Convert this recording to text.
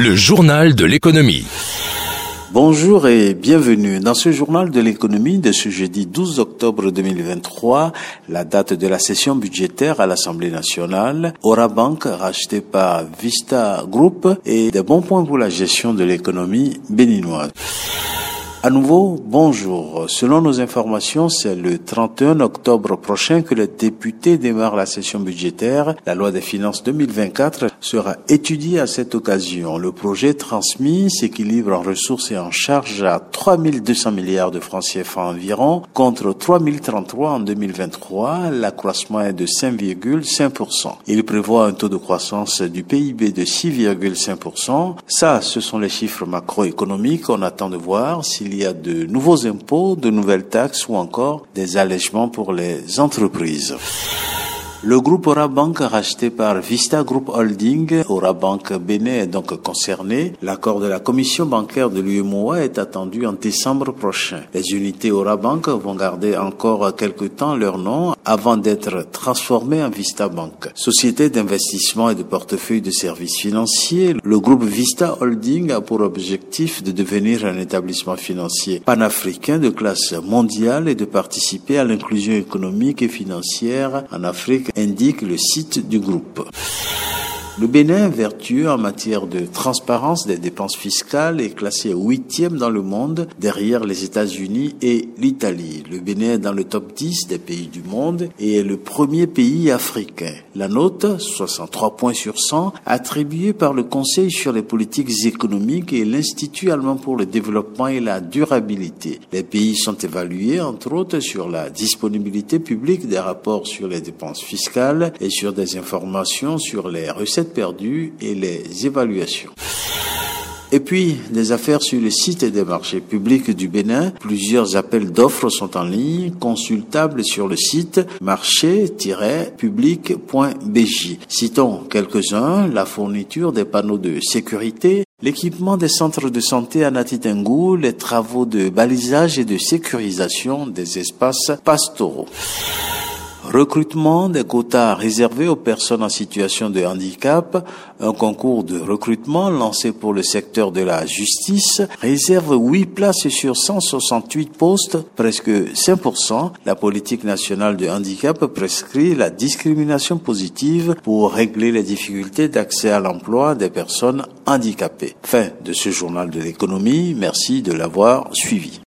le journal de l'économie. Bonjour et bienvenue dans ce journal de l'économie de ce jeudi 12 octobre 2023, la date de la session budgétaire à l'Assemblée nationale, Aura Bank racheté par Vista Group et des bons points pour la gestion de l'économie béninoise. À nouveau, bonjour. Selon nos informations, c'est le 31 octobre prochain que les députés démarrent la session budgétaire. La loi des finances 2024 sera étudiée à cette occasion. Le projet transmis s'équilibre en ressources et en charges à 3200 milliards de francs CFA environ contre 3033 en 2023. L'accroissement est de 5,5%. Il prévoit un taux de croissance du PIB de 6,5%. Ça, ce sont les chiffres macroéconomiques. On attend de voir s'il il y a de nouveaux impôts, de nouvelles taxes ou encore des allègements pour les entreprises. Le groupe Orabank racheté par Vista Group Holding, Orabank Bénin est donc concerné. L'accord de la commission bancaire de l'UMOA est attendu en décembre prochain. Les unités Orabank vont garder encore quelques temps leur nom avant d'être transformées en Vista Bank. Société d'investissement et de portefeuille de services financiers, le groupe Vista Holding a pour objectif de devenir un établissement financier panafricain de classe mondiale et de participer à l'inclusion économique et financière en Afrique indique le site du groupe. Le Bénin, vertueux en matière de transparence des dépenses fiscales, est classé huitième dans le monde derrière les États-Unis et l'Italie. Le Bénin est dans le top 10 des pays du monde et est le premier pays africain. La note, 63 points sur 100, attribuée par le Conseil sur les politiques économiques et l'Institut allemand pour le développement et la durabilité. Les pays sont évalués, entre autres, sur la disponibilité publique des rapports sur les dépenses fiscales et sur des informations sur les recettes perdues et les évaluations. Et puis, des affaires sur le site des marchés publics du Bénin. Plusieurs appels d'offres sont en ligne, consultables sur le site marché-public.bj. Citons quelques-uns, la fourniture des panneaux de sécurité, L'équipement des centres de santé à Natitengou, les travaux de balisage et de sécurisation des espaces pastoraux. Recrutement des quotas réservés aux personnes en situation de handicap. Un concours de recrutement lancé pour le secteur de la justice réserve 8 places sur 168 postes, presque 5%. La politique nationale de handicap prescrit la discrimination positive pour régler les difficultés d'accès à l'emploi des personnes handicapées. Fin de ce journal de l'économie. Merci de l'avoir suivi.